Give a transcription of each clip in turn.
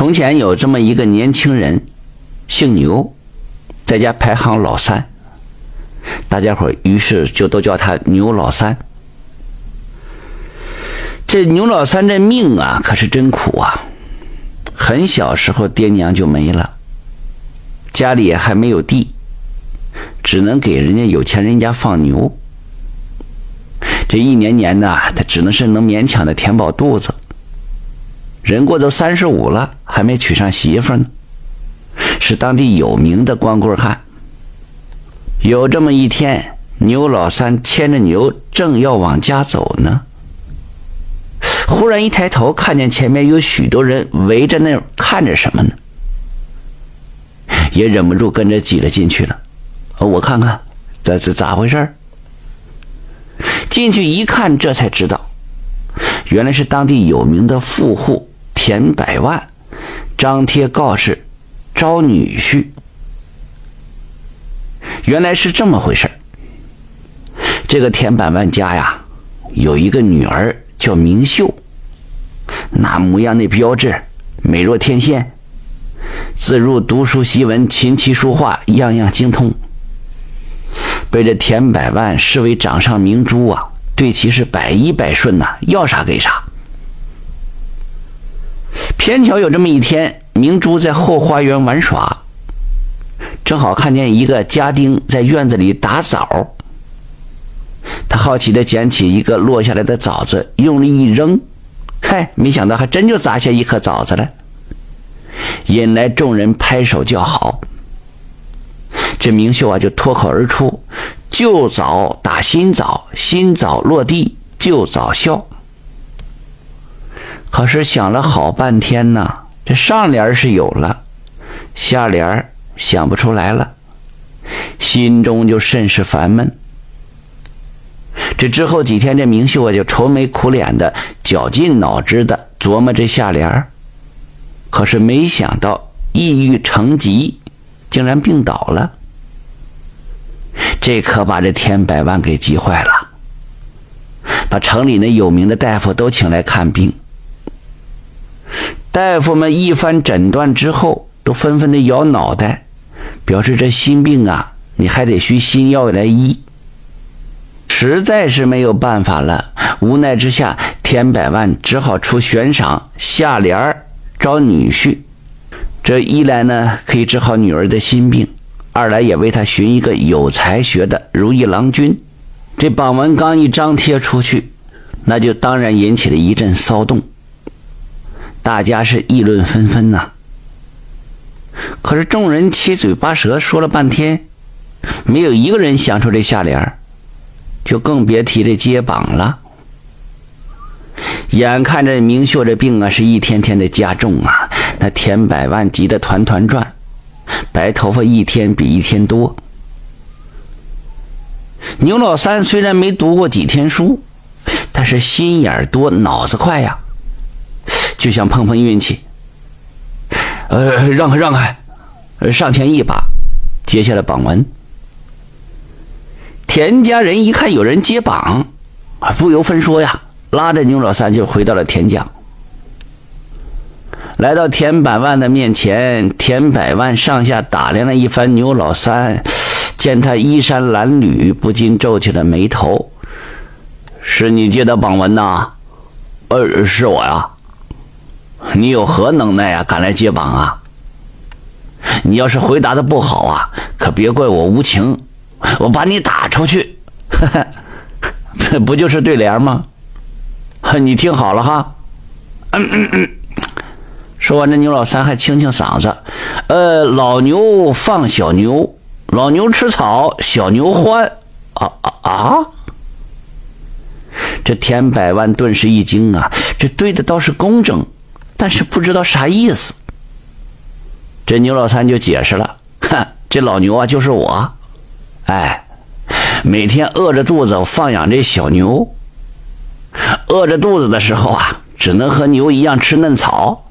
从前有这么一个年轻人，姓牛，在家排行老三。大家伙于是就都叫他牛老三。这牛老三这命啊，可是真苦啊！很小时候爹娘就没了，家里还没有地，只能给人家有钱人家放牛。这一年年的，他只能是能勉强的填饱肚子。人过都三十五了，还没娶上媳妇呢，是当地有名的光棍汉。有这么一天，牛老三牵着牛正要往家走呢，忽然一抬头，看见前面有许多人围着那看着什么呢，也忍不住跟着挤了进去了。我看看这是咋回事进去一看，这才知道，原来是当地有名的富户田百万，张贴告示招女婿。原来是这么回事这个田百万家呀，有一个女儿叫明秀，那模样那标致，美若天仙，自入读书习文，琴棋书画样样精通。被这田百万视为掌上明珠啊，对其是百依百顺呐，要啥给啥。偏巧有这么一天，明珠在后花园玩耍，正好看见一个家丁在院子里打枣。他好奇的捡起一个落下来的枣子，用力一扔，嗨，没想到还真就砸下一颗枣子来，引来众人拍手叫好。这明秀啊，就脱口而出：“旧枣打新枣，新枣落地旧枣笑。”可是想了好半天呢，这上联是有了，下联想不出来了，心中就甚是烦闷。这之后几天，这明秀啊就愁眉苦脸的，绞尽脑汁的琢磨这下联可是没想到抑郁成疾，竟然病倒了。这可把这田百万给急坏了，把城里那有名的大夫都请来看病。大夫们一番诊断之后，都纷纷的摇脑袋，表示这心病啊，你还得需新药来医。实在是没有办法了，无奈之下，田百万只好出悬赏下联招女婿。这一来呢，可以治好女儿的心病。二来也为他寻一个有才学的如意郎君。这榜文刚一张贴出去，那就当然引起了一阵骚动，大家是议论纷纷呐。可是众人七嘴八舌说了半天，没有一个人想出这下联就更别提这接榜了。眼看着明秀这病啊，是一天天的加重啊，那田百万急得团团转。白头发一天比一天多。牛老三虽然没读过几天书，但是心眼多，脑子快呀，就想碰碰运气。呃，让开让开，上前一把接下了榜文。田家人一看有人接榜，不由分说呀，拉着牛老三就回到了田家。来到田百万的面前，田百万上下打量了一番牛老三，见他衣衫褴褛，不禁皱起了眉头。是你接的榜文呐？呃，是我呀。你有何能耐呀，敢来揭榜啊？你要是回答的不好啊，可别怪我无情，我把你打出去。不就是对联吗？你听好了哈。嗯嗯嗯。说完，这牛老三还清清嗓子：“呃，老牛放小牛，老牛吃草，小牛欢。”啊啊啊！这田百万顿时一惊啊，这对的倒是工整，但是不知道啥意思。这牛老三就解释了：“哼，这老牛啊，就是我。哎，每天饿着肚子放养这小牛，饿着肚子的时候啊，只能和牛一样吃嫩草。”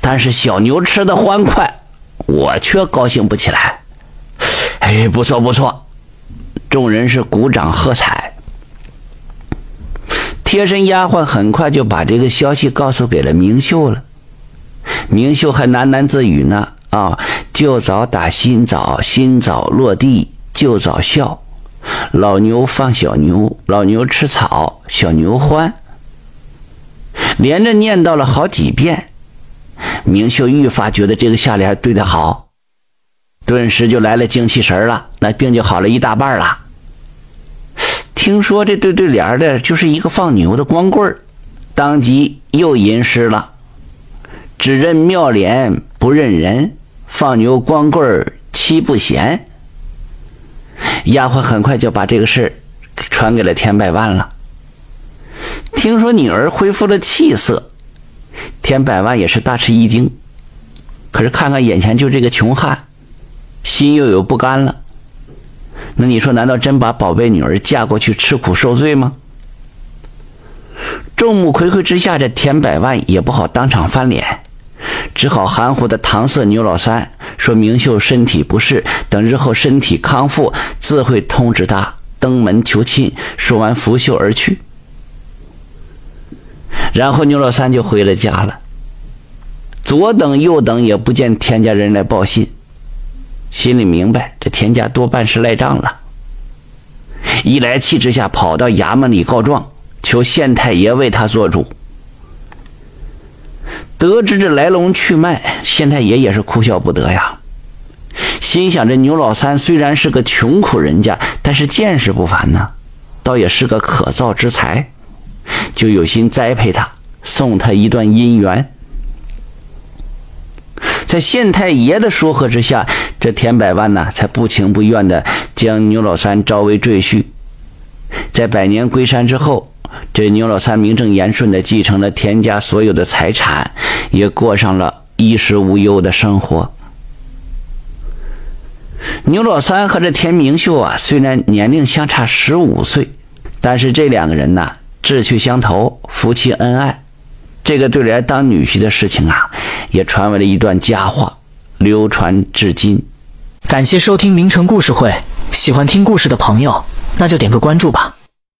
但是小牛吃的欢快，我却高兴不起来。哎，不错不错，众人是鼓掌喝彩。贴身丫鬟很快就把这个消息告诉给了明秀了。明秀还喃喃自语呢：“啊，旧枣打新枣，新枣落地旧枣笑。老牛放小牛，老牛吃草，小牛欢。”连着念叨了好几遍，明秀愈发觉得这个下联对得好，顿时就来了精气神了，那病就好了一大半了。听说这对对联的就是一个放牛的光棍儿，当即又吟诗了：“只认妙脸不认人，放牛光棍儿妻不贤。”丫鬟很快就把这个事传给了田百万了。听说女儿恢复了气色，田百万也是大吃一惊。可是看看眼前就这个穷汉，心又有不甘了。那你说，难道真把宝贝女儿嫁过去吃苦受罪吗？众目睽睽之下，这田百万也不好当场翻脸，只好含糊的搪塞牛老三，说明秀身体不适，等日后身体康复，自会通知他登门求亲。说完，拂袖而去。然后牛老三就回了家了，左等右等也不见田家人来报信。心里明白，这田家多半是赖账了。一来气之下，跑到衙门里告状，求县太爷为他做主。得知这来龙去脉，县太爷也是哭笑不得呀。心想：这牛老三虽然是个穷苦人家，但是见识不凡呢，倒也是个可造之才，就有心栽培他，送他一段姻缘。在县太爷的说和之下，这田百万呢，才不情不愿的将牛老三招为赘婿。在百年归山之后，这牛老三名正言顺的继承了田家所有的财产，也过上了衣食无忧的生活。牛老三和这田明秀啊，虽然年龄相差十五岁，但是这两个人呢，志趣相投，夫妻恩爱。这个对联当女婿的事情啊，也传为了一段佳话，流传至今。感谢收听名城故事会，喜欢听故事的朋友，那就点个关注吧。